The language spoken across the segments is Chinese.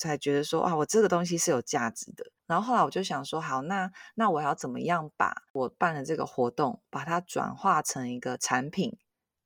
才觉得说啊，我这个东西是有价值的。然后后来我就想说，好，那那我要怎么样把我办的这个活动，把它转化成一个产品，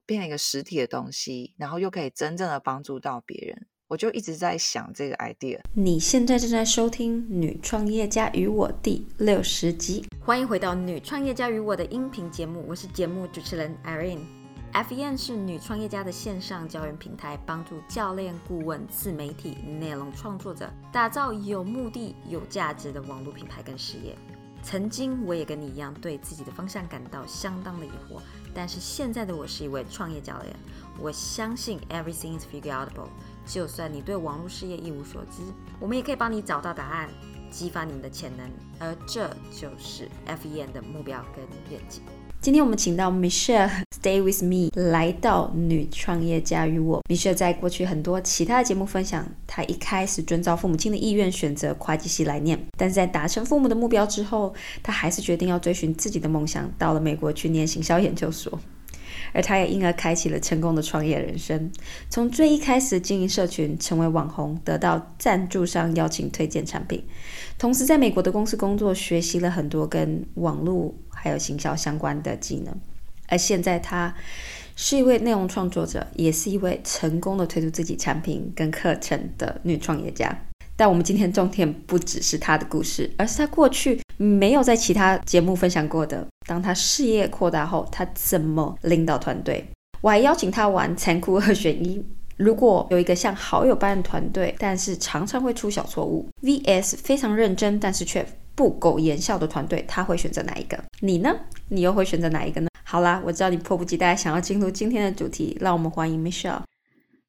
变成一个实体的东西，然后又可以真正的帮助到别人。我就一直在想这个 idea。你现在正在收听《女创业家与我》第六十集，欢迎回到《女创业家与我》的音频节目，我是节目主持人 Irene。FEN 是女创业家的线上教研平台，帮助教练、顾问、自媒体、内容创作者打造有目的、有价值的网络品牌跟事业。曾经我也跟你一样，对自己的方向感到相当的疑惑，但是现在的我是一位创业教练，我相信 Everything is figureoutable。就算你对网络事业一无所知，我们也可以帮你找到答案，激发你们的潜能，而这就是 FEN 的目标跟愿景。今天我们请到 Michelle Stay with me 来到女创业家与我。Michelle 在过去很多其他的节目分享，她一开始遵照父母亲的意愿选择会计系来念，但在达成父母的目标之后，她还是决定要追寻自己的梦想，到了美国去念行销研究所。而他也因而开启了成功的创业人生，从最一开始经营社群，成为网红，得到赞助商邀请推荐产品，同时在美国的公司工作，学习了很多跟网络还有行销相关的技能。而现在他是一位内容创作者，也是一位成功的推出自己产品跟课程的女创业家。但我们今天重点不只是她的故事，而是她过去没有在其他节目分享过的。当她事业扩大后，她怎么领导团队？我还邀请她玩残酷二选一：如果有一个像好友般的团队，但是常常会出小错误，VS 非常认真但是却不苟言笑的团队，他会选择哪一个？你呢？你又会选择哪一个呢？好啦，我知道你迫不及待想要进入今天的主题，让我们欢迎 Michelle。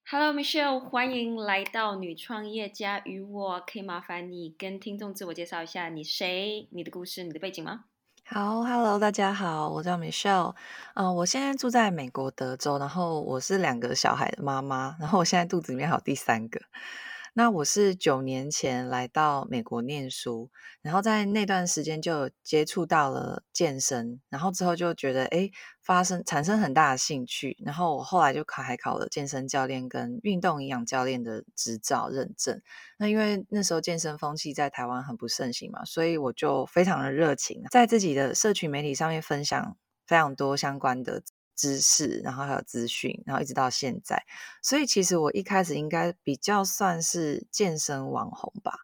Hello Michelle，欢迎来到女创业家与我。可以麻烦你跟听众自我介绍一下，你谁、你的故事、你的背景吗？好，Hello，大家好，我叫 Michelle，嗯，我现在住在美国德州，然后我是两个小孩的妈妈，然后我现在肚子里面还有第三个。那我是九年前来到美国念书，然后在那段时间就接触到了健身，然后之后就觉得哎，发生产生很大的兴趣，然后我后来就考还考了健身教练跟运动营养教练的执照认证。那因为那时候健身风气在台湾很不盛行嘛，所以我就非常的热情，在自己的社群媒体上面分享非常多相关的。知识，然后还有资讯，然后一直到现在，所以其实我一开始应该比较算是健身网红吧。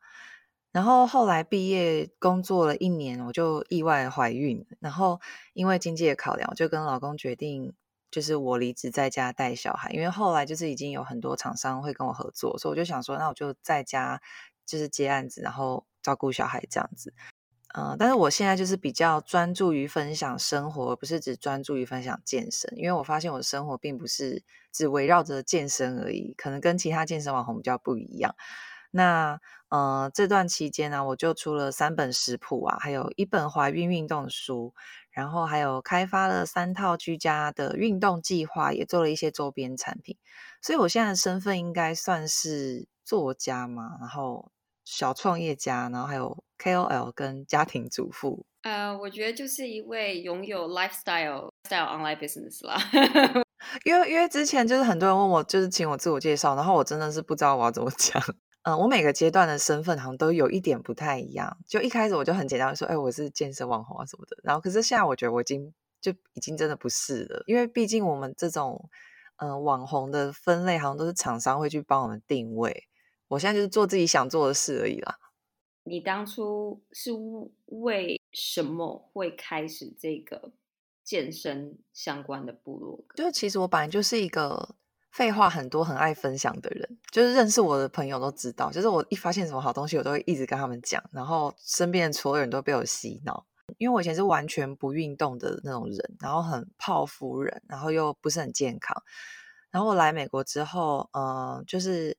然后后来毕业工作了一年，我就意外怀孕，然后因为经济的考量，我就跟老公决定，就是我离职在家带小孩。因为后来就是已经有很多厂商会跟我合作，所以我就想说，那我就在家就是接案子，然后照顾小孩这样子。嗯，但是我现在就是比较专注于分享生活，不是只专注于分享健身。因为我发现我的生活并不是只围绕着健身而已，可能跟其他健身网红比较不一样。那呃，这段期间呢，我就出了三本食谱啊，还有一本怀孕运动书，然后还有开发了三套居家的运动计划，也做了一些周边产品。所以我现在的身份应该算是作家嘛，然后小创业家，然后还有。KOL 跟家庭主妇，呃，我觉得就是一位拥有 lifestyle style online business 啦。因为因为之前就是很多人问我，就是请我自我介绍，然后我真的是不知道我要怎么讲。嗯，我每个阶段的身份好像都有一点不太一样。就一开始我就很简单说，哎，我是健身网红啊什么的。然后可是现在我觉得我已经就已经真的不是了，因为毕竟我们这种嗯网红的分类好像都是厂商会去帮我们定位。我现在就是做自己想做的事而已啦。你当初是为什么会开始这个健身相关的部落格？就其实我本来就是一个废话很多、很爱分享的人，就是认识我的朋友都知道，就是我一发现什么好东西，我都会一直跟他们讲，然后身边所有人都被我洗脑。因为我以前是完全不运动的那种人，然后很泡芙人，然后又不是很健康。然后我来美国之后，嗯，就是。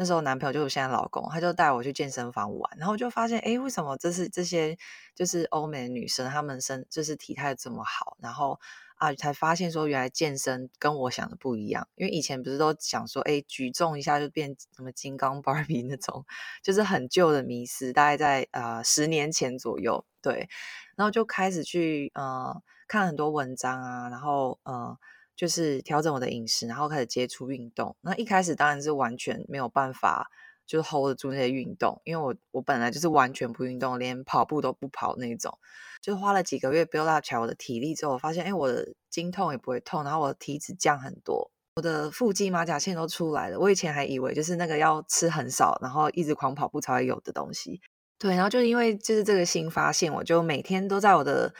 那时候男朋友就是现在老公，他就带我去健身房玩，然后就发现，哎，为什么这是这些就是欧美女生，她们身就是体态这么好，然后啊，才发现说原来健身跟我想的不一样，因为以前不是都想说，哎，举重一下就变什么金刚芭比那种，就是很旧的迷思，大概在呃十年前左右，对，然后就开始去呃看很多文章啊，然后呃。就是调整我的饮食，然后开始接触运动。那一开始当然是完全没有办法，就是 hold 得住那些运动，因为我我本来就是完全不运动，连跑步都不跑那种。就花了几个月 build up 起我的体力之后，我发现，哎，我的经痛也不会痛，然后我的体脂降很多，我的腹肌马甲线都出来了。我以前还以为就是那个要吃很少，然后一直狂跑步才会有的东西。对，然后就因为就是这个新发现，我就每天都在我的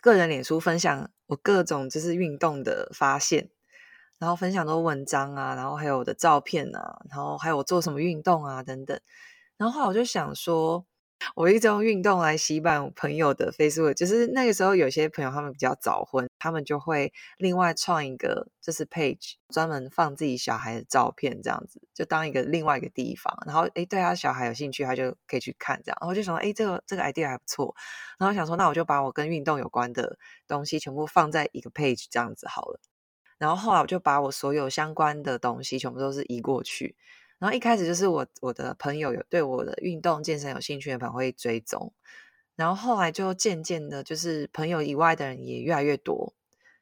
个人脸书分享我各种就是运动的发现。然后分享多文章啊，然后还有我的照片啊，然后还有我做什么运动啊等等。然后后来我就想说，我一直用运动来洗版朋友的 Facebook，就是那个时候有些朋友他们比较早婚，他们就会另外创一个就是 page，专门放自己小孩的照片，这样子就当一个另外一个地方。然后诶对他小孩有兴趣，他就可以去看这样。然后就想说，诶这个这个 idea 还不错。然后想说，那我就把我跟运动有关的东西全部放在一个 page 这样子好了。然后后来我就把我所有相关的东西全部都是移过去。然后一开始就是我我的朋友有对我的运动健身有兴趣的朋友会追踪，然后后来就渐渐的，就是朋友以外的人也越来越多，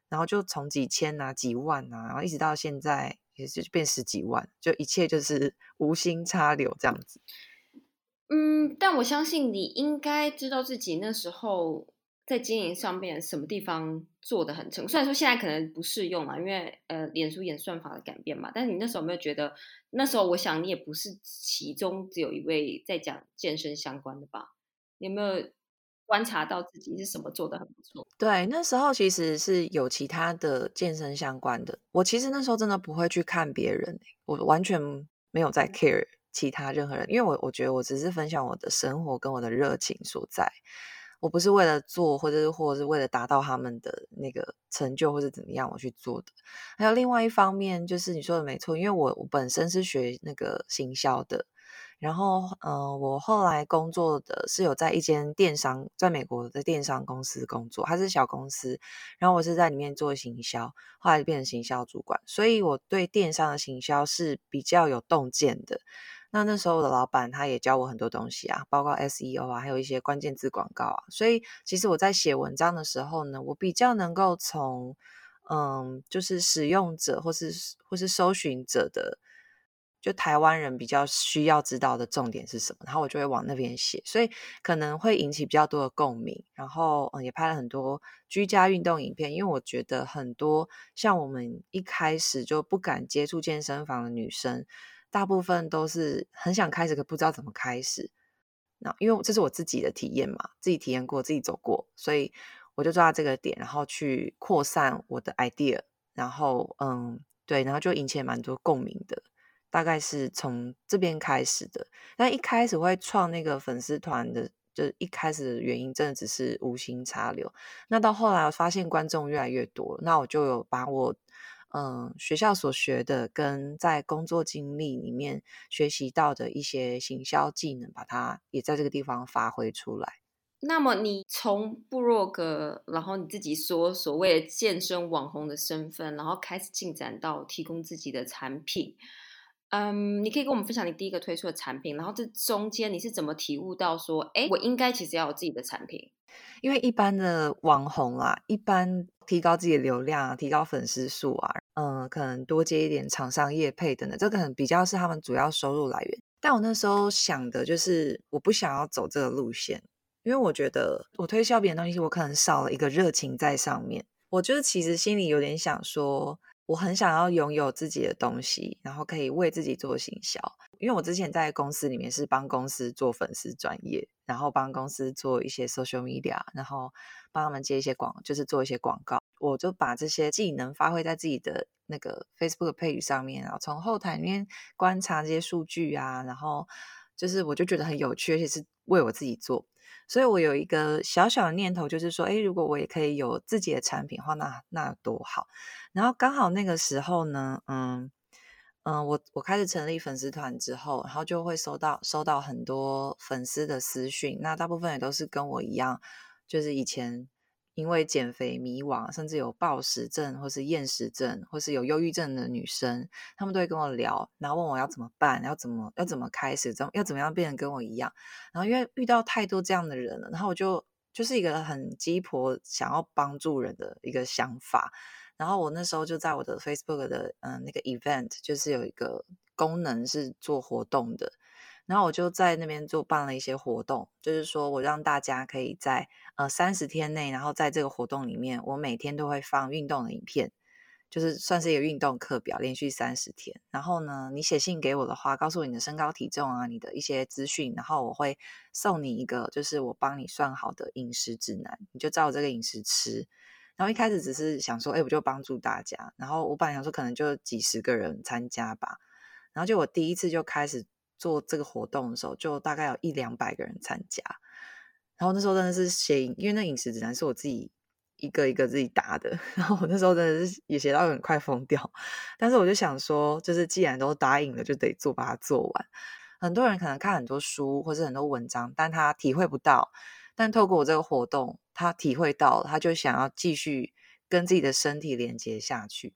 然后就从几千啊、几万啊，然后一直到现在也是变十几万，就一切就是无心插柳这样子。嗯，但我相信你应该知道自己那时候。在经营上面什么地方做的很成？虽然说现在可能不适用嘛，因为呃，脸书演算法的改变嘛。但是你那时候有没有觉得，那时候我想你也不是其中只有一位在讲健身相关的吧？有没有观察到自己是什么做的很不错？对，那时候其实是有其他的健身相关的。我其实那时候真的不会去看别人，我完全没有在 care 其他任何人，因为我我觉得我只是分享我的生活跟我的热情所在。我不是为了做，或者是或者是为了达到他们的那个成就，或者怎么样我去做的。还有另外一方面，就是你说的没错，因为我我本身是学那个行销的，然后嗯，我后来工作的是有在一间电商，在美国的电商公司工作，它是小公司，然后我是在里面做行销，后来变成行销主管，所以我对电商的行销是比较有洞见的。那那时候的老板他也教我很多东西啊，包括 SEO 啊，还有一些关键字广告啊。所以其实我在写文章的时候呢，我比较能够从嗯，就是使用者或是或是搜寻者的，就台湾人比较需要知道的重点是什么，然后我就会往那边写，所以可能会引起比较多的共鸣。然后嗯，也拍了很多居家运动影片，因为我觉得很多像我们一开始就不敢接触健身房的女生。大部分都是很想开始，可不知道怎么开始。那因为这是我自己的体验嘛，自己体验过，自己走过，所以我就抓到这个点，然后去扩散我的 idea。然后，嗯，对，然后就引起蛮多共鸣的。大概是从这边开始的。那一开始会创那个粉丝团的，就一开始的原因，真的只是无心插柳。那到后来，我发现观众越来越多，那我就有把我。嗯，学校所学的跟在工作经历里面学习到的一些行销技能，把它也在这个地方发挥出来。那么，你从部落格，然后你自己说所谓的健身网红的身份，然后开始进展到提供自己的产品。嗯，你可以跟我们分享你第一个推出的产品，然后这中间你是怎么体悟到说，哎，我应该其实要有自己的产品？因为一般的网红啦，一般提高自己的流量啊、提高粉丝数啊，嗯，可能多接一点厂商业配等等，这可能比较是他们主要收入来源。但我那时候想的就是，我不想要走这个路线，因为我觉得我推销别人东西，我可能少了一个热情在上面。我就是其实心里有点想说。我很想要拥有自己的东西，然后可以为自己做行销。因为我之前在公司里面是帮公司做粉丝专业，然后帮公司做一些 social media，然后帮他们接一些广，就是做一些广告。我就把这些技能发挥在自己的那个 Facebook page 上面，然后从后台里面观察这些数据啊，然后就是我就觉得很有趣，而且是为我自己做。所以我有一个小小的念头，就是说，哎，如果我也可以有自己的产品的话，那那多好。然后刚好那个时候呢，嗯嗯，我我开始成立粉丝团之后，然后就会收到收到很多粉丝的私讯，那大部分也都是跟我一样，就是以前。因为减肥迷惘，甚至有暴食症，或是厌食症，或是有忧郁症的女生，她们都会跟我聊，然后问我要怎么办，要怎么要怎么开始，怎要怎么样变成跟我一样。然后因为遇到太多这样的人了，然后我就就是一个很鸡婆，想要帮助人的一个想法。然后我那时候就在我的 Facebook 的嗯那个 event，就是有一个功能是做活动的。然后我就在那边做办了一些活动，就是说我让大家可以在呃三十天内，然后在这个活动里面，我每天都会放运动的影片，就是算是一个运动课表，连续三十天。然后呢，你写信给我的话，告诉我你的身高体重啊，你的一些资讯，然后我会送你一个，就是我帮你算好的饮食指南，你就照这个饮食吃。然后一开始只是想说，哎，我就帮助大家。然后我本来想说，可能就几十个人参加吧。然后就我第一次就开始。做这个活动的时候，就大概有一两百个人参加，然后那时候真的是写，因为那饮食指南是我自己一个一个自己答的，然后我那时候真的是也写到很快疯掉，但是我就想说，就是既然都答应了，就得做，把它做完。很多人可能看很多书或是很多文章，但他体会不到，但透过我这个活动，他体会到，他就想要继续跟自己的身体连接下去。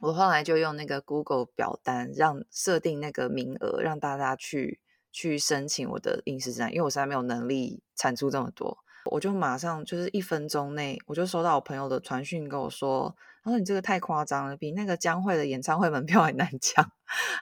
我后来就用那个 Google 表单，让设定那个名额，让大家去去申请我的饮食指南，因为我实在没有能力产出这么多，我就马上就是一分钟内，我就收到我朋友的传讯跟我说，他说你这个太夸张了，比那个江蕙的演唱会门票还难抢。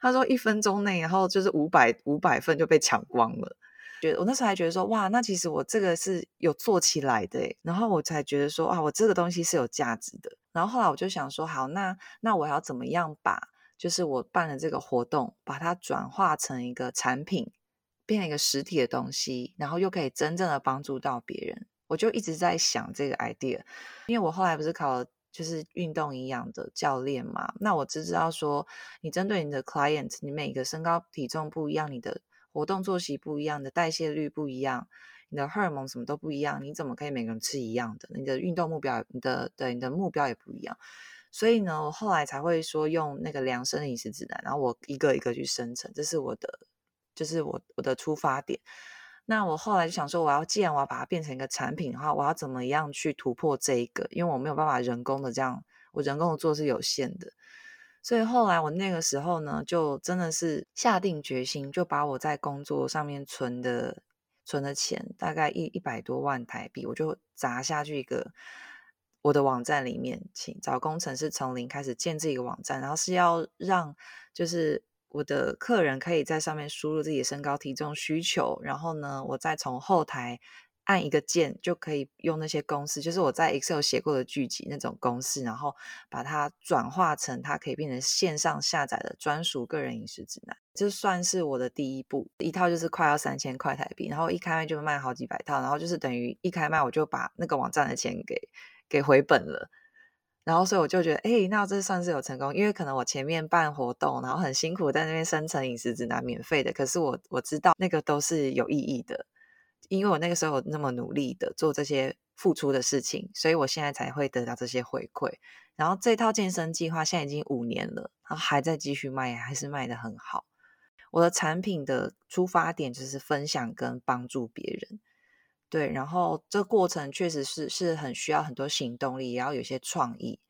他说一分钟内，然后就是五百五百份就被抢光了。觉得我那时候还觉得说，哇，那其实我这个是有做起来的，然后我才觉得说，啊，我这个东西是有价值的。然后后来我就想说，好，那那我要怎么样把，就是我办的这个活动，把它转化成一个产品，变成一个实体的东西，然后又可以真正的帮助到别人。我就一直在想这个 idea，因为我后来不是考就是运动营养的教练嘛，那我只知道说，你针对你的 client，你每个身高体重不一样，你的活动作息不一样的代谢率不一样，你的荷尔蒙什么都不一样，你怎么可以每个人吃一样的？你的运动目标，你的对你的目标也不一样。所以呢，我后来才会说用那个量身的饮食指南，然后我一个一个去生成，这是我的，就是我我的出发点。那我后来就想说，我要既然我要把它变成一个产品的话，我要怎么样去突破这一个？因为我没有办法人工的这样，我人工的做是有限的。所以后来我那个时候呢，就真的是下定决心，就把我在工作上面存的存的钱，大概一一百多万台币，我就砸下去一个我的网站里面，请找工程师从零开始建这个网站，然后是要让就是我的客人可以在上面输入自己的身高体重需求，然后呢，我再从后台。按一个键就可以用那些公式，就是我在 Excel 写过的剧集那种公式，然后把它转化成它可以变成线上下载的专属个人饮食指南。这算是我的第一步，一套就是快要三千块台币，然后一开卖就卖好几百套，然后就是等于一开卖我就把那个网站的钱给给回本了。然后所以我就觉得，哎，那这算是有成功，因为可能我前面办活动，然后很辛苦在那边生成饮食指南，免费的，可是我我知道那个都是有意义的。因为我那个时候那么努力的做这些付出的事情，所以我现在才会得到这些回馈。然后这套健身计划现在已经五年了，然后还在继续卖，还是卖的很好。我的产品的出发点就是分享跟帮助别人，对。然后这过程确实是是很需要很多行动力，也要有些创意。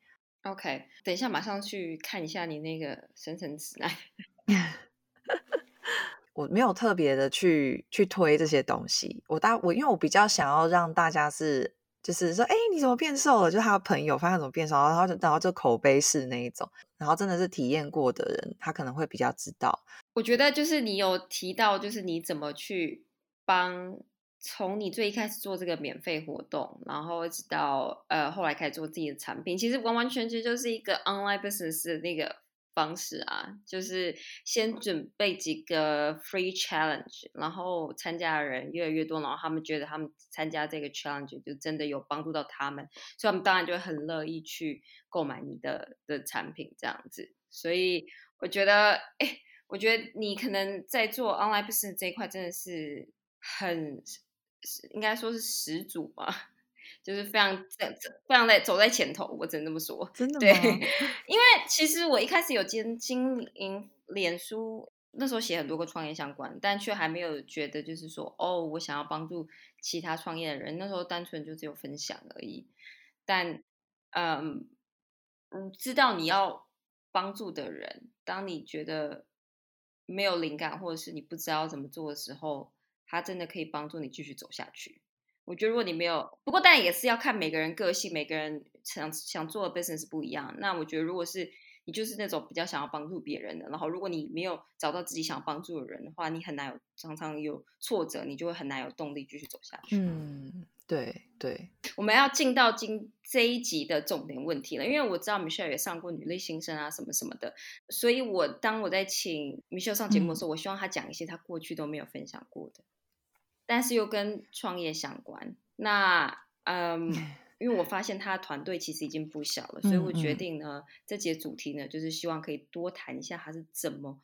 OK，等一下马上去看一下你那个生成 指南。我没有特别的去去推这些东西，我大我因为我比较想要让大家是就是说，哎，你怎么变瘦了？就他的朋友发现怎么变瘦，然后然后就口碑式那一种，然后真的是体验过的人，他可能会比较知道。我觉得就是你有提到，就是你怎么去帮从你最一开始做这个免费活动，然后一直到呃后来开始做自己的产品，其实完完全全就是一个 online business 的那个。方式啊，就是先准备几个 free challenge，然后参加的人越来越多，然后他们觉得他们参加这个 challenge 就真的有帮助到他们，所以他们当然就会很乐意去购买你的的产品这样子。所以我觉得，哎，我觉得你可能在做 online business 这一块真的是很，应该说是始祖吧。就是非常在非常在走在前头，我只能这么说。真的对，因为其实我一开始有经经营脸书，那时候写很多个创业相关，但却还没有觉得就是说，哦，我想要帮助其他创业的人。那时候单纯就只有分享而已。但嗯，知道你要帮助的人，当你觉得没有灵感，或者是你不知道怎么做的时候，他真的可以帮助你继续走下去。我觉得如果你没有，不过但也是要看每个人个性，每个人想想做的 business 不一样。那我觉得如果是你就是那种比较想要帮助别人的。然后如果你没有找到自己想帮助的人的话，你很难有常常有挫折，你就会很难有动力继续走下去。嗯，对对。我们要进到今这一集的重点问题了，因为我知道 Michelle 也上过女力新生啊什么什么的，所以我当我在请 Michelle 上节目的时候，我希望她讲一些她过去都没有分享过的，但是又跟创业相关。那嗯。因为我发现他的团队其实已经不小了，所以我决定呢，这节主题呢，就是希望可以多谈一下他是怎么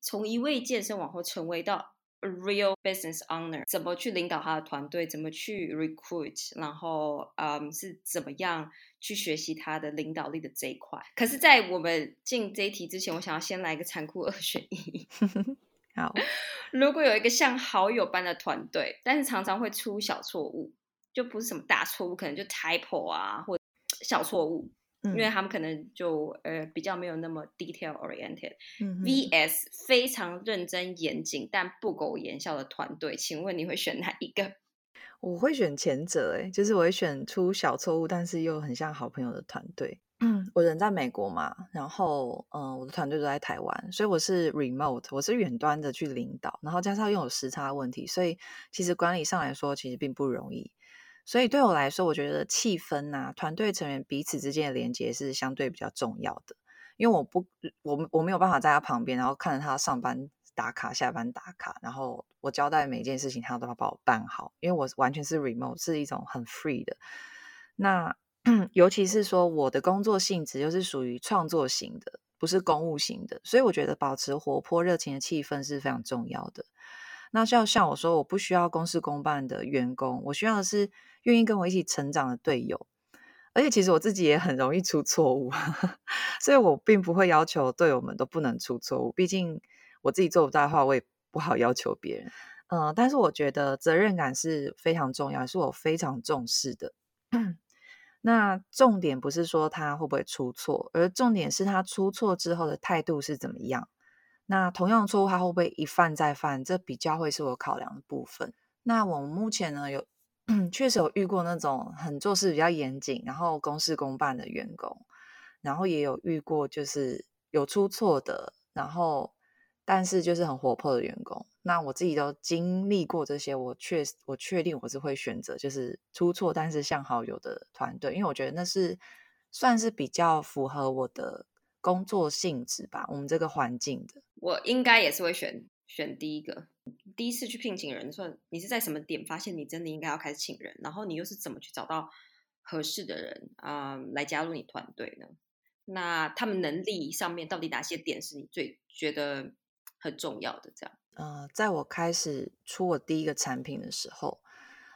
从一位健身网红成为到 a real business owner，怎么去领导他的团队，怎么去 recruit，然后嗯是怎么样去学习他的领导力的这一块。可是，在我们进这一题之前，我想要先来一个残酷二选一。好，如果有一个像好友般的团队，但是常常会出小错误。就不是什么大错误，可能就 typo 啊，或小错误，因为他们可能就呃比较没有那么 detail oriented。嗯 VS 非常认真严谨但不苟言笑的团队，请问你会选哪一个？我会选前者，哎，就是我会选出小错误，但是又很像好朋友的团队。我人在美国嘛，然后嗯，我的团队都在台湾，所以我是 remote，我是远端的去领导，然后加上又有时差问题，所以其实管理上来说，其实并不容易。所以对我来说，我觉得气氛呐，团队成员彼此之间的连接是相对比较重要的。因为我不，我我没有办法在他旁边，然后看着他上班打卡、下班打卡，然后我交代每件事情，他都要帮我办好。因为我完全是 remote，是一种很 free 的。那 尤其是说我的工作性质又是属于创作型的，不是公务型的，所以我觉得保持活泼热情的气氛是非常重要的。那像像我说，我不需要公事公办的员工，我需要的是愿意跟我一起成长的队友。而且其实我自己也很容易出错误，所以我并不会要求队友们都不能出错误。毕竟我自己做不到的话，我也不好要求别人。嗯，但是我觉得责任感是非常重要，是我非常重视的。那重点不是说他会不会出错，而重点是他出错之后的态度是怎么样。那同样的错误，他会不会一犯再犯？这比较会是我考量的部分。那我们目前呢，有 确实有遇过那种很做事比较严谨，然后公事公办的员工，然后也有遇过就是有出错的，然后但是就是很活泼的员工。那我自己都经历过这些，我确我确定我是会选择就是出错但是像好友的团队，因为我觉得那是算是比较符合我的工作性质吧，我们这个环境的。我应该也是会选选第一个。第一次去聘请人，算你是在什么点发现你真的应该要开始请人，然后你又是怎么去找到合适的人啊来加入你团队呢？那他们能力上面到底哪些点是你最觉得很重要的？这样，呃，在我开始出我第一个产品的时候，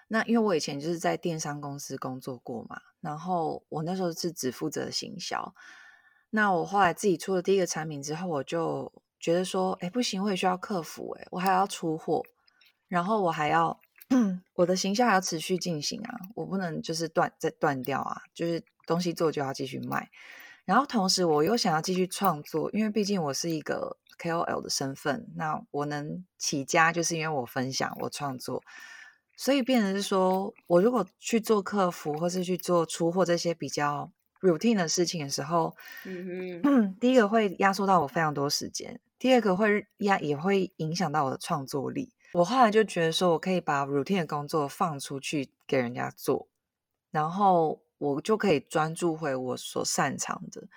那因为我以前就是在电商公司工作过嘛，然后我那时候是只负责行销。那我后来自己出了第一个产品之后，我就觉得说，哎，不行，我也需要客服，哎，我还要出货，然后我还要 我的形象还要持续进行啊，我不能就是断再断掉啊，就是东西做就要继续卖，然后同时我又想要继续创作，因为毕竟我是一个 KOL 的身份，那我能起家就是因为我分享我创作，所以变成是说我如果去做客服或是去做出货这些比较。routine 的事情的时候，嗯哼，第一个会压缩到我非常多时间，第二个会压也会影响到我的创作力。我后来就觉得说，我可以把 routine 的工作放出去给人家做，然后我就可以专注回我所擅长的。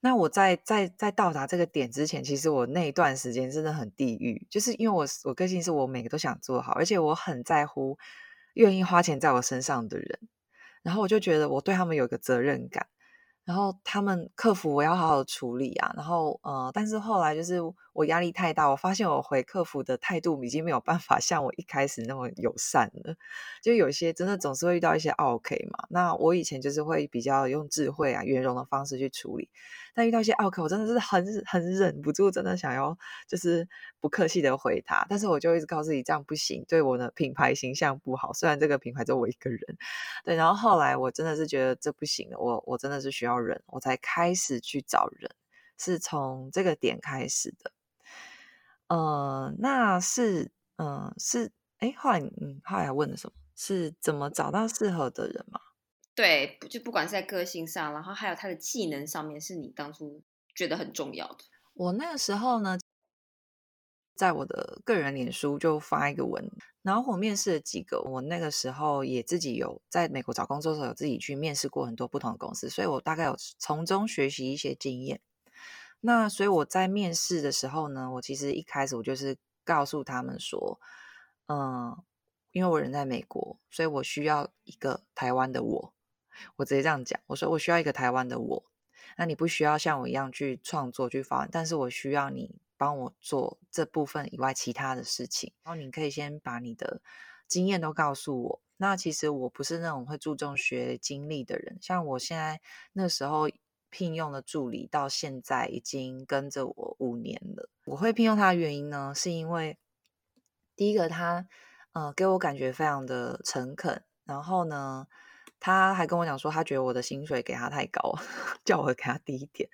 那我在在在到达这个点之前，其实我那一段时间真的很地狱，就是因为我我个性是我每个都想做好，而且我很在乎愿意花钱在我身上的人。然后我就觉得我对他们有个责任感，然后他们客服我要好好处理啊。然后呃，但是后来就是我压力太大，我发现我回客服的态度已经没有办法像我一开始那么友善了。就有些真的总是会遇到一些 OK 嘛。那我以前就是会比较用智慧啊、圆融的方式去处理。但遇到一些奥客，我真的是很 很忍不住，真的想要就是不客气的回他，但是我就一直告诉自己这样不行，对我的品牌形象不好。虽然这个品牌只有我一个人，对。然后后来我真的是觉得这不行了，我我真的是需要忍，我才开始去找人，是从这个点开始的。呃，那是嗯是哎，后来嗯后来问的什么？是怎么找到适合的人吗？对，就不管是在个性上，然后还有他的技能上面，是你当初觉得很重要的？我那个时候呢，在我的个人脸书就发一个文，然后我面试了几个。我那个时候也自己有在美国找工作的时候，有自己去面试过很多不同的公司，所以我大概有从中学习一些经验。那所以我在面试的时候呢，我其实一开始我就是告诉他们说，嗯，因为我人在美国，所以我需要一个台湾的我。我直接这样讲，我说我需要一个台湾的我。那你不需要像我一样去创作去发，但是我需要你帮我做这部分以外其他的事情。然后你可以先把你的经验都告诉我。那其实我不是那种会注重学经历的人，像我现在那时候聘用的助理，到现在已经跟着我五年了。我会聘用他的原因呢，是因为第一个他呃给我感觉非常的诚恳，然后呢。他还跟我讲说，他觉得我的薪水给他太高，叫我给他低一点。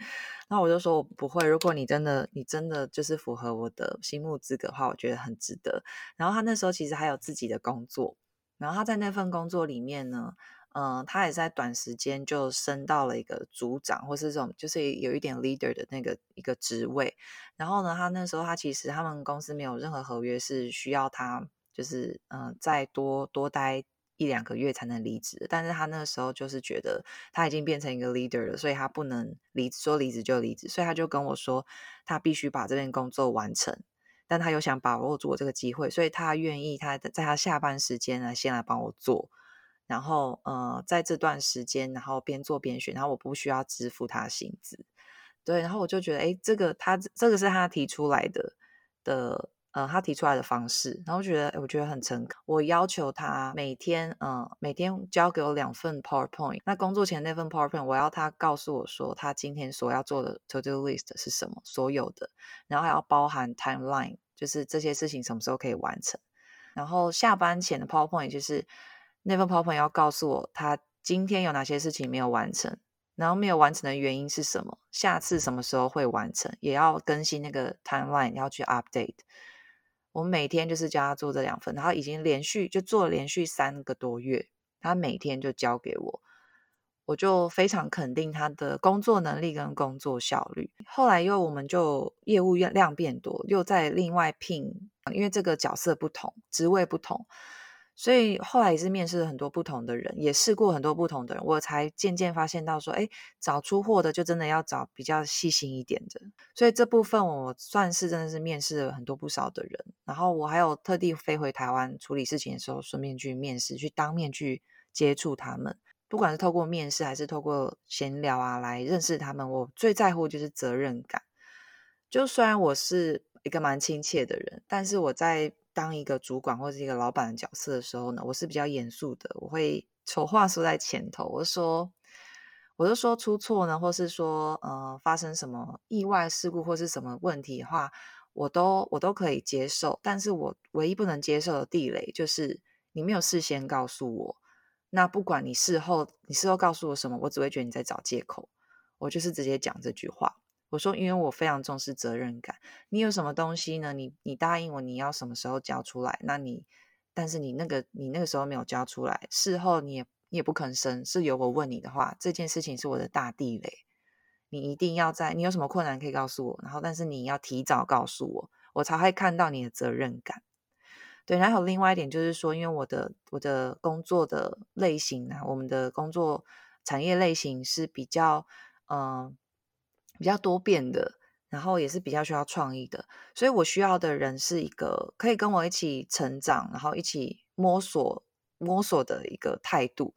那我就说我不会，如果你真的你真的就是符合我的心目资格的话，我觉得很值得。然后他那时候其实还有自己的工作，然后他在那份工作里面呢，嗯，他也在短时间就升到了一个组长，或是这种就是有一点 leader 的那个一个职位。然后呢，他那时候他其实他们公司没有任何合约是需要他就是嗯再多多待。一两个月才能离职，但是他那个时候就是觉得他已经变成一个 leader 了，所以他不能离说离职就离职，所以他就跟我说他必须把这边工作完成，但他又想把握住我这个机会，所以他愿意他在他下班时间呢先来帮我做，然后呃在这段时间然后边做边学，然后我不需要支付他薪资，对，然后我就觉得哎这个他这个是他提出来的的。呃，他提出来的方式，然后觉得，我觉得很诚恳。我要求他每天，嗯，每天交给我两份 PowerPoint。那工作前那份 PowerPoint，我要他告诉我说，他今天所要做的 To Do List 是什么，所有的，然后还要包含 Timeline，就是这些事情什么时候可以完成。然后下班前的 PowerPoint，就是那份 PowerPoint 要告诉我他今天有哪些事情没有完成。然后没有完成的原因是什么？下次什么时候会完成？也要更新那个 timeline，要去 update。我每天就是教他做这两份，他已经连续就做了连续三个多月，他每天就交给我，我就非常肯定他的工作能力跟工作效率。后来又我们就业务量变多，又在另外聘，因为这个角色不同，职位不同。所以后来也是面试了很多不同的人，也试过很多不同的人，我才渐渐发现到说，哎，找出货的就真的要找比较细心一点的。所以这部分我算是真的是面试了很多不少的人，然后我还有特地飞回台湾处理事情的时候，顺便去面试，去当面去接触他们。不管是透过面试还是透过闲聊啊来认识他们，我最在乎就是责任感。就虽然我是一个蛮亲切的人，但是我在。当一个主管或者一个老板的角色的时候呢，我是比较严肃的，我会丑话说在前头，我说，我就说出错呢，或是说呃发生什么意外事故或是什么问题的话，我都我都可以接受，但是我唯一不能接受的地雷就是你没有事先告诉我，那不管你事后你事后告诉我什么，我只会觉得你在找借口，我就是直接讲这句话。我说，因为我非常重视责任感。你有什么东西呢？你你答应我你要什么时候交出来？那你，但是你那个你那个时候没有交出来，事后你也你也不吭声。是由我问你的话，这件事情是我的大地雷，你一定要在你有什么困难可以告诉我。然后，但是你要提早告诉我，我才会看到你的责任感。对，然后另外一点就是说，因为我的我的工作的类型呢，我们的工作产业类型是比较嗯。比较多变的，然后也是比较需要创意的，所以我需要的人是一个可以跟我一起成长，然后一起摸索摸索的一个态度，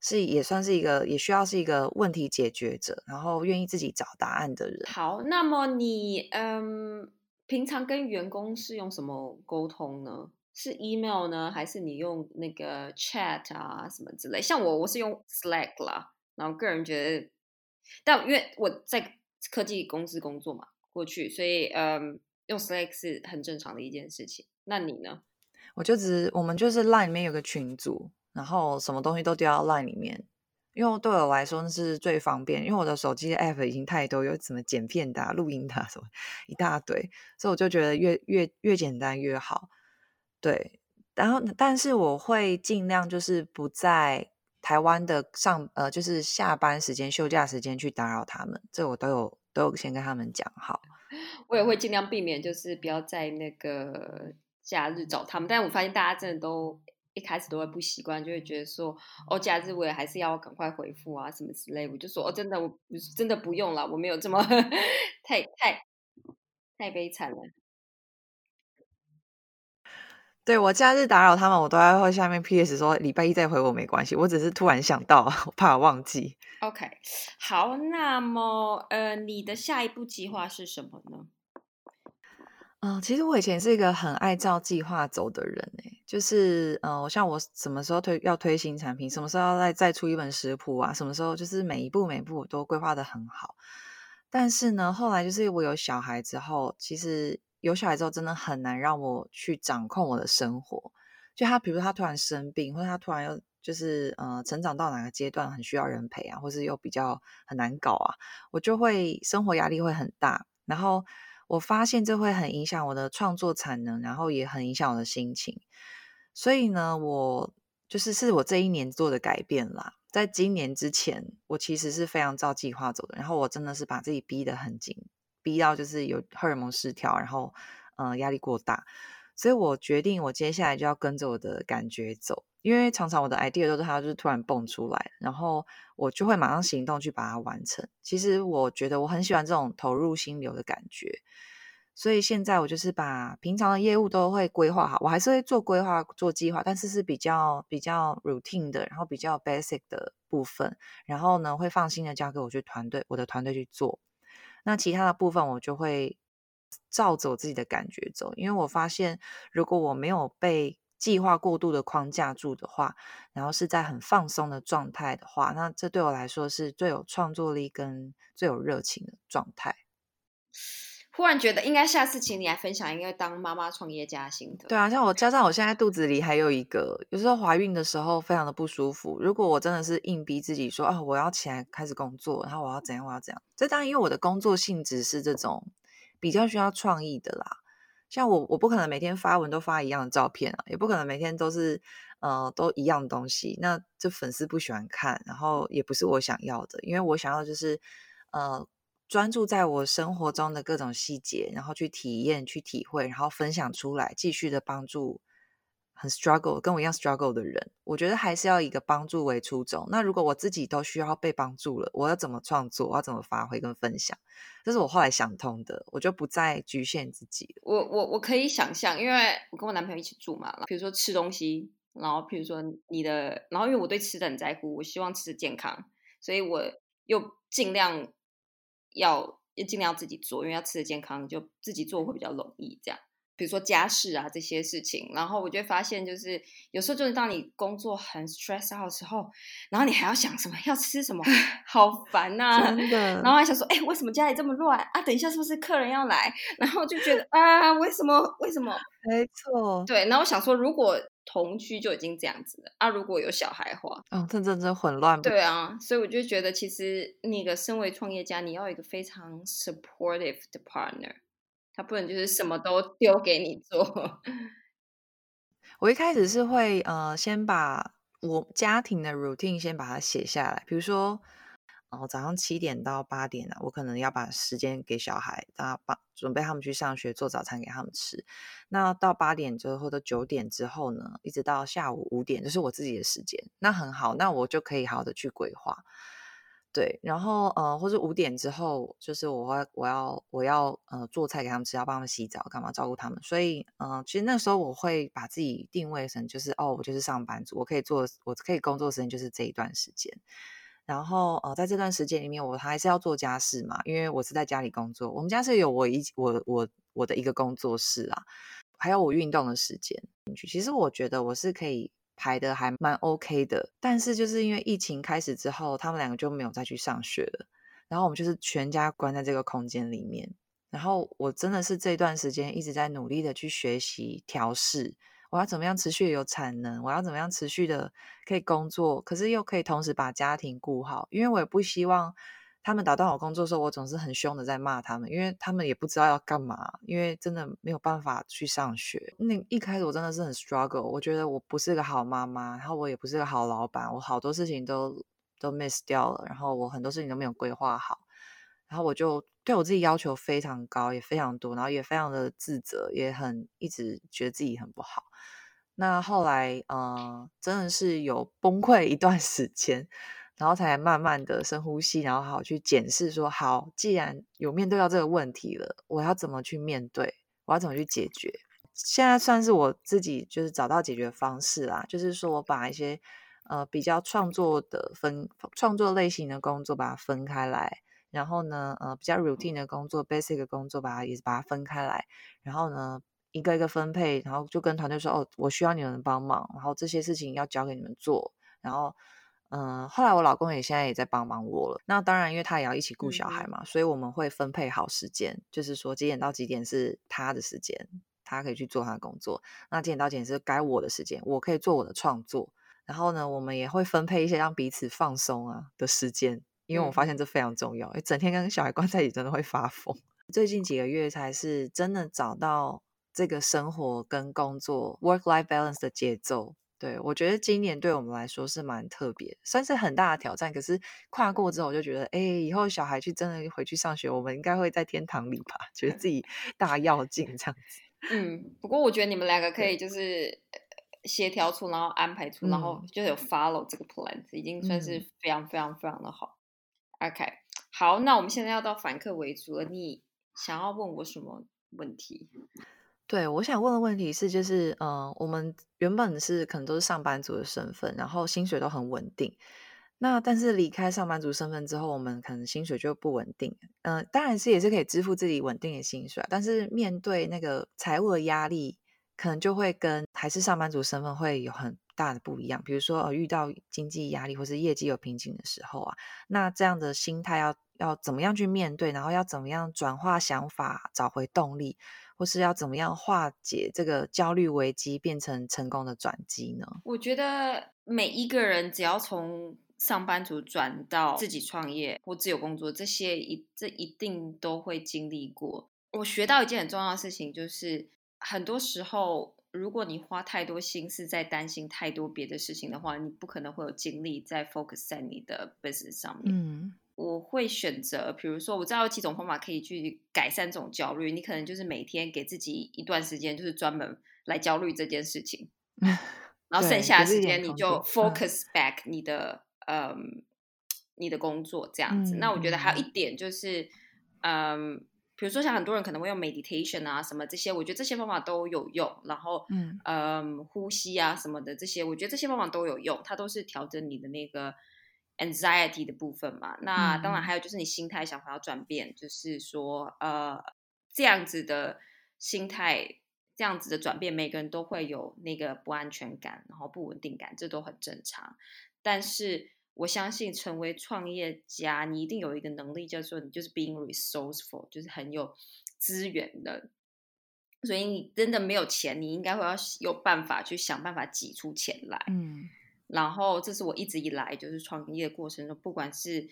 是也算是一个也需要是一个问题解决者，然后愿意自己找答案的人。好，那么你嗯，平常跟员工是用什么沟通呢？是 email 呢，还是你用那个 chat 啊什么之类？像我，我是用 Slack 啦，然后个人觉得，但因为我在。科技公司工作嘛，过去，所以嗯，用 Slack 是很正常的一件事情。那你呢？我就只我们就是 Line 里面有个群组，然后什么东西都丢到 Line 里面，因为对我来说那是最方便。因为我的手机 App 已经太多，有什么剪片的、录音的什么一大堆，所以我就觉得越越越简单越好。对，然后但是我会尽量就是不在。台湾的上呃，就是下班时间、休假时间去打扰他们，这我都有都有先跟他们讲好。我也会尽量避免，就是不要在那个假日找他们。但我发现大家真的都一开始都会不习惯，就会觉得说，哦，假日我也还是要赶快回复啊，什么之类。我就说，哦，真的，我真的不用了，我没有这么 太太太悲惨了。对我假日打扰他们，我都在会下面 P.S 说礼拜一再回我没关系，我只是突然想到，我怕忘记。OK，好，那么呃，你的下一步计划是什么呢？嗯，其实我以前是一个很爱照计划走的人诶，就是呃，像我什么时候推要推新产品，什么时候要再再出一本食谱啊，什么时候就是每一步每一步都规划的很好。但是呢，后来就是我有小孩之后，其实。有小孩之后，真的很难让我去掌控我的生活。就他，比如他突然生病，或者他突然又就是呃成长到哪个阶段很需要人陪啊，或是又比较很难搞啊，我就会生活压力会很大。然后我发现这会很影响我的创作产能，然后也很影响我的心情。所以呢，我就是是我这一年做的改变啦。在今年之前，我其实是非常照计划走的，然后我真的是把自己逼得很紧。逼到就是有荷尔蒙失调，然后嗯压力过大，所以我决定我接下来就要跟着我的感觉走，因为常常我的 idea 都是它就是突然蹦出来，然后我就会马上行动去把它完成。其实我觉得我很喜欢这种投入心流的感觉，所以现在我就是把平常的业务都会规划好，我还是会做规划做计划，但是是比较比较 routine 的，然后比较 basic 的部分，然后呢会放心的交给我去团队，我的团队去做。那其他的部分我就会照着我自己的感觉走，因为我发现如果我没有被计划过度的框架住的话，然后是在很放松的状态的话，那这对我来说是最有创作力跟最有热情的状态。忽然觉得应该下次请你来分享，应该当妈妈创业家心得。对啊，像我加上我现在肚子里还有一个，有时候怀孕的时候非常的不舒服。如果我真的是硬逼自己说啊，我要起来开始工作，然后我要怎样，我要怎样。这当然因为我的工作性质是这种比较需要创意的啦。像我，我不可能每天发文都发一样的照片啊，也不可能每天都是呃都一样东西。那这粉丝不喜欢看，然后也不是我想要的，因为我想要就是呃。专注在我生活中的各种细节，然后去体验、去体会，然后分享出来，继续的帮助很 struggle 跟我一样 struggle 的人。我觉得还是要一个帮助为初衷。那如果我自己都需要被帮助了，我要怎么创作？我要怎么发挥跟分享？这是我后来想通的，我就不再局限自己。我我我可以想象，因为我跟我男朋友一起住嘛，比如说吃东西，然后比如说你的，然后因为我对吃的很在乎，我希望吃的健康，所以我又尽量。要要尽量自己做，因为要吃的健康，就自己做会比较容易。这样，比如说家事啊这些事情，然后我就发现，就是有时候就是当你工作很 stress out 的时候，然后你还要想什么要吃什么，好烦呐！真 的。然后还想说，哎，为什么家里这么乱啊？等一下是不是客人要来？然后就觉得啊，为什么？为什么？没错。对。然后我想说，如果同居就已经这样子了啊！如果有小孩话，哦，这真真混乱。对啊，所以我就觉得，其实那个身为创业家，你要有一个非常 supportive 的 partner，他不能就是什么都丢给你做。我一开始是会呃，先把我家庭的 routine 先把它写下来，比如说。哦，早上七点到八点呢，我可能要把时间给小孩，他帮准备他们去上学，做早餐给他们吃。那到八点之后或者九点之后呢，一直到下午五点，就是我自己的时间。那很好，那我就可以好好的去规划。对，然后呃，或者五点之后，就是我要我要我要呃做菜给他们吃，要帮他们洗澡，干嘛照顾他们。所以嗯，其实那时候我会把自己定位成就是哦，我就是上班族，我可以做，我可以工作时间就是这一段时间。然后呃，在这段时间里面，我还是要做家事嘛，因为我是在家里工作。我们家是有我一我我我的一个工作室啊，还有我运动的时间。其实我觉得我是可以排的还蛮 OK 的，但是就是因为疫情开始之后，他们两个就没有再去上学了，然后我们就是全家关在这个空间里面。然后我真的是这段时间一直在努力的去学习调试。我要怎么样持续有产能？我要怎么样持续的可以工作，可是又可以同时把家庭顾好？因为我也不希望他们打断我工作的时候，我总是很凶的在骂他们，因为他们也不知道要干嘛，因为真的没有办法去上学。那一开始我真的是很 struggle，我觉得我不是个好妈妈，然后我也不是个好老板，我好多事情都都 miss 掉了，然后我很多事情都没有规划好。然后我就对我自己要求非常高，也非常多，然后也非常的自责，也很一直觉得自己很不好。那后来，呃，真的是有崩溃一段 时间，然后才慢慢的深呼吸，然后好去检视说，好，既然有面对到这个问题了，我要怎么去面对？我要怎么去解决？现在算是我自己就是找到解决方式啦，就是说我把一些呃比较创作的分创作类型的工作把它分开来，然后呢，呃，比较 routine 的工作，basic 的工作把它也是把它分开来，然后呢。一个一个分配，然后就跟团队说：“哦，我需要你们帮忙，然后这些事情要交给你们做。”然后，嗯，后来我老公也现在也在帮忙我了。那当然，因为他也要一起顾小孩嘛，所以我们会分配好时间，就是说几点到几点是他的时间，他可以去做他的工作；那几点到几点是该我的时间，我可以做我的创作。然后呢，我们也会分配一些让彼此放松啊的时间，因为我发现这非常重要。整天跟小孩关在一起，真的会发疯。最近几个月才是真的找到。这个生活跟工作 work-life balance 的节奏，对我觉得今年对我们来说是蛮特别，算是很大的挑战。可是跨过之后，我就觉得，哎，以后小孩去真的回去上学，我们应该会在天堂里吧？觉得自己大要 进这样子。嗯，不过我觉得你们两个可以就是协调出，然后安排出，然后就有 follow 这个 plan，已经算是非常非常非常的好。OK，好，那我们现在要到反客为主了，你想要问我什么问题？对，我想问的问题是，就是，嗯，我们原本是可能都是上班族的身份，然后薪水都很稳定。那但是离开上班族身份之后，我们可能薪水就不稳定。嗯，当然是也是可以支付自己稳定的薪水，但是面对那个财务的压力，可能就会跟还是上班族身份会有很大的不一样。比如说，呃，遇到经济压力或是业绩有瓶颈的时候啊，那这样的心态要要怎么样去面对？然后要怎么样转化想法，找回动力？或是要怎么样化解这个焦虑危机，变成成功的转机呢？我觉得每一个人只要从上班族转到自己创业或自由工作，这些一这一定都会经历过。我学到一件很重要的事情，就是很多时候，如果你花太多心思在担心太多别的事情的话，你不可能会有精力在 focus 在你的 business 上面。嗯。我会选择，比如说，我知道有几种方法可以去改善这种焦虑。你可能就是每天给自己一段时间，就是专门来焦虑这件事情，然后剩下的时间你就 focus back 你的嗯你的工作这样子。那我觉得还有一点就是，嗯，比如说像很多人可能会用 meditation 啊什么这些，我觉得这些方法都有用。然后嗯嗯呼吸啊什么的这些，我觉得这些方法都有用，它都是调整你的那个。anxiety 的部分嘛，那当然还有就是你心态想法要转变，就是说呃这样子的心态，这样子的转变，每个人都会有那个不安全感，然后不稳定感，这都很正常。但是我相信成为创业家，你一定有一个能力，叫做你就是 being resourceful，就是很有资源的。所以你真的没有钱，你应该会要有办法去想办法挤出钱来。嗯。然后，这是我一直以来就是创业过程中，不管是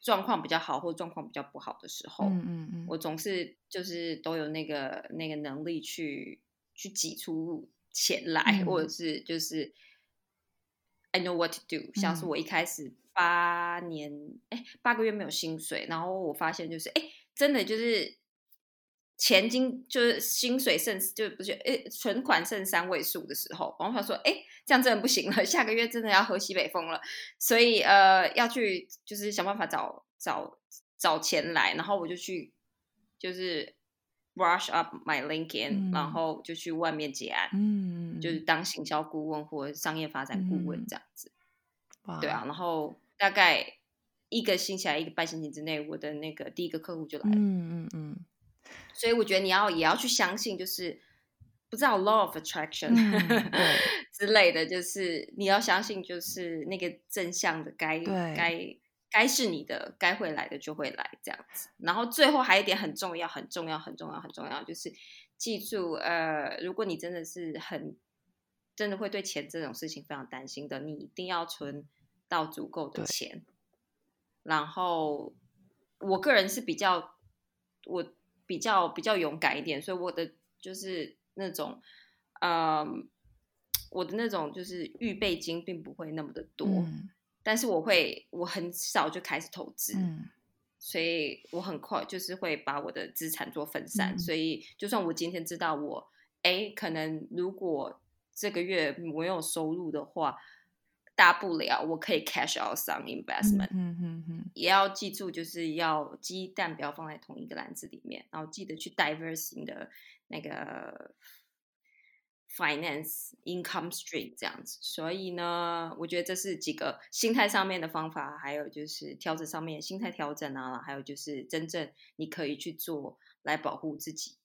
状况比较好或状况比较不好的时候，嗯嗯嗯，我总是就是都有那个那个能力去去挤出钱来，或者是就是 I know what to do。像是我一开始八年，哎，八个月没有薪水，然后我发现就是，哎，真的就是。钱金就是薪水剩就不是诶，存款剩三位数的时候，然后他说：“哎，这样真的不行了，下个月真的要喝西北风了，所以呃要去就是想办法找找找钱来。”然后我就去就是 brush up my LinkedIn，然后就去外面结案，嗯，就是当行销顾问或商业发展顾问这样子。对啊，然后大概一个星期、一个半星期之内，我的那个第一个客户就来了。嗯嗯嗯。所以我觉得你要也要去相信，就是不知道 law of attraction 之类的，就是你要相信，就是那个正向的该该该是你的，该会来的就会来这样子。然后最后还有一点很重要，很重要，很重要，很重要，就是记住，呃，如果你真的是很真的会对钱这种事情非常担心的，你一定要存到足够的钱。然后我个人是比较我。比较比较勇敢一点，所以我的就是那种，嗯，我的那种就是预备金并不会那么的多，但是我会我很少就开始投资，所以我很快就是会把我的资产做分散。所以就算我今天知道我哎，可能如果这个月没有收入的话，大不了我可以 cash out some investment。嗯嗯嗯，也要记住，就是要鸡蛋不要放在同一个篮子里面，然后记得去 diversing 的那个。Finance income stream 这样子，所以呢，我觉得这是几个心态上面的方法，还有就是调整上面心态调整啊，还有就是真正你可以去做来保护自己。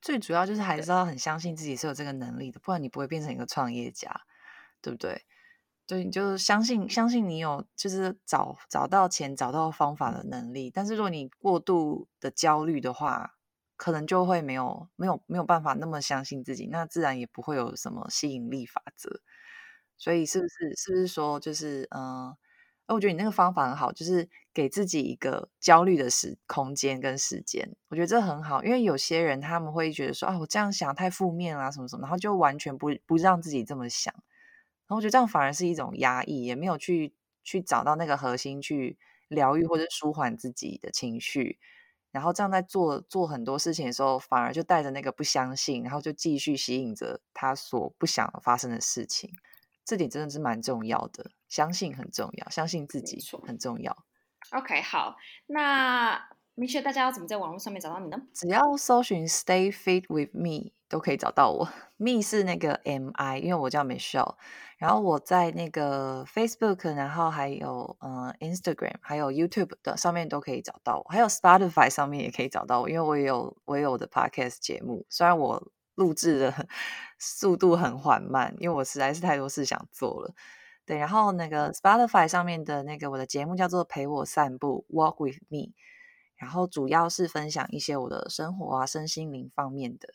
最主要就是还是要很相信自己是有这个能力的，不然你不会变成一个创业家，对不对？对，你就相信相信你有就是找找到钱、找到方法的能力。但是如果你过度的焦虑的话，可能就会没有没有没有办法那么相信自己，那自然也不会有什么吸引力法则。所以是不是是不是说就是嗯，我觉得你那个方法很好，就是给自己一个焦虑的时空间跟时间。我觉得这很好，因为有些人他们会觉得说啊，我这样想太负面啊，什么什么，然后就完全不不让自己这么想。然后我觉得这样反而是一种压抑，也没有去去找到那个核心去疗愈或者舒缓自己的情绪。然后这样在做做很多事情的时候，反而就带着那个不相信，然后就继续吸引着他所不想发生的事情。这点真的是蛮重要的，相信很重要，相信自己很重要。OK，好，那明确大家要怎么在网络上面找到你呢？只要搜寻 “Stay Fit with Me” 都可以找到我。Me 是那个 M I，因为我叫 Michelle。然后我在那个 Facebook，然后还有嗯 Instagram，还有 YouTube 的上面都可以找到我，还有 Spotify 上面也可以找到我，因为我也有我有我的 Podcast 节目，虽然我录制的 速度很缓慢，因为我实在是太多事想做了。对，然后那个 Spotify 上面的那个我的节目叫做陪我散步 Walk with me，然后主要是分享一些我的生活啊、身心灵方面的。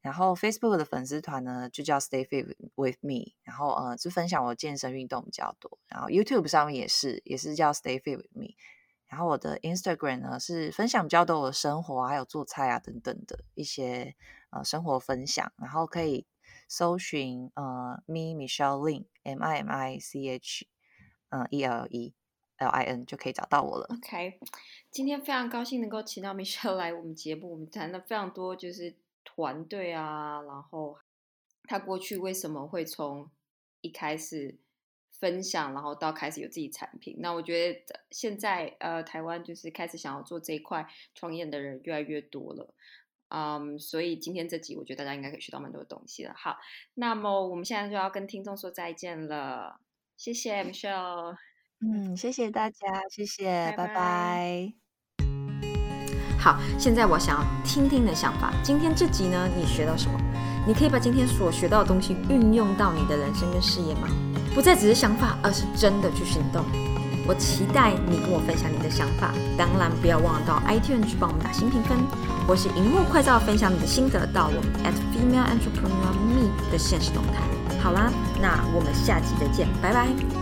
然后 Facebook 的粉丝团呢，就叫 Stay Fit with Me，然后呃，就分享我健身运动比较多。然后 YouTube 上面也是，也是叫 Stay Fit with Me。然后我的 Instagram 呢，是分享比较多我的生活，还有做菜啊等等的一些呃生活分享。然后可以搜寻呃 Me Michelle Lin M I M I C H 嗯 E L E L I N 就可以找到我了。OK，今天非常高兴能够请到 Michelle 来我们节目，我们谈了非常多，就是。团队啊，然后他过去为什么会从一开始分享，然后到开始有自己产品？那我觉得现在呃，台湾就是开始想要做这一块创业的人越来越多了，嗯，所以今天这集我觉得大家应该可以学到蛮多的东西了。好，那么我们现在就要跟听众说再见了，谢谢 Michelle，嗯，谢谢大家，谢谢，拜拜。好，现在我想要听听你的想法。今天这集呢，你学到什么？你可以把今天所学到的东西运用到你的人生跟事业吗？不再只是想法，而是真的去行动。我期待你跟我分享你的想法。当然，不要忘了到 iTunes 去帮我们打新评分，我是荧幕快照分享你的心得到我们 at female entrepreneur me 的现实动态。好啦，那我们下集再见，拜拜。